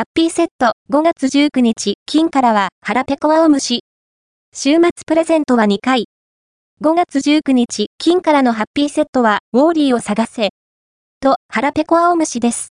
ハッピーセット5月19日、金からは腹ペコ青虫。週末プレゼントは2回。5月19日、金からのハッピーセットは、ウォーリーを探せ。と、腹ペコ青虫です。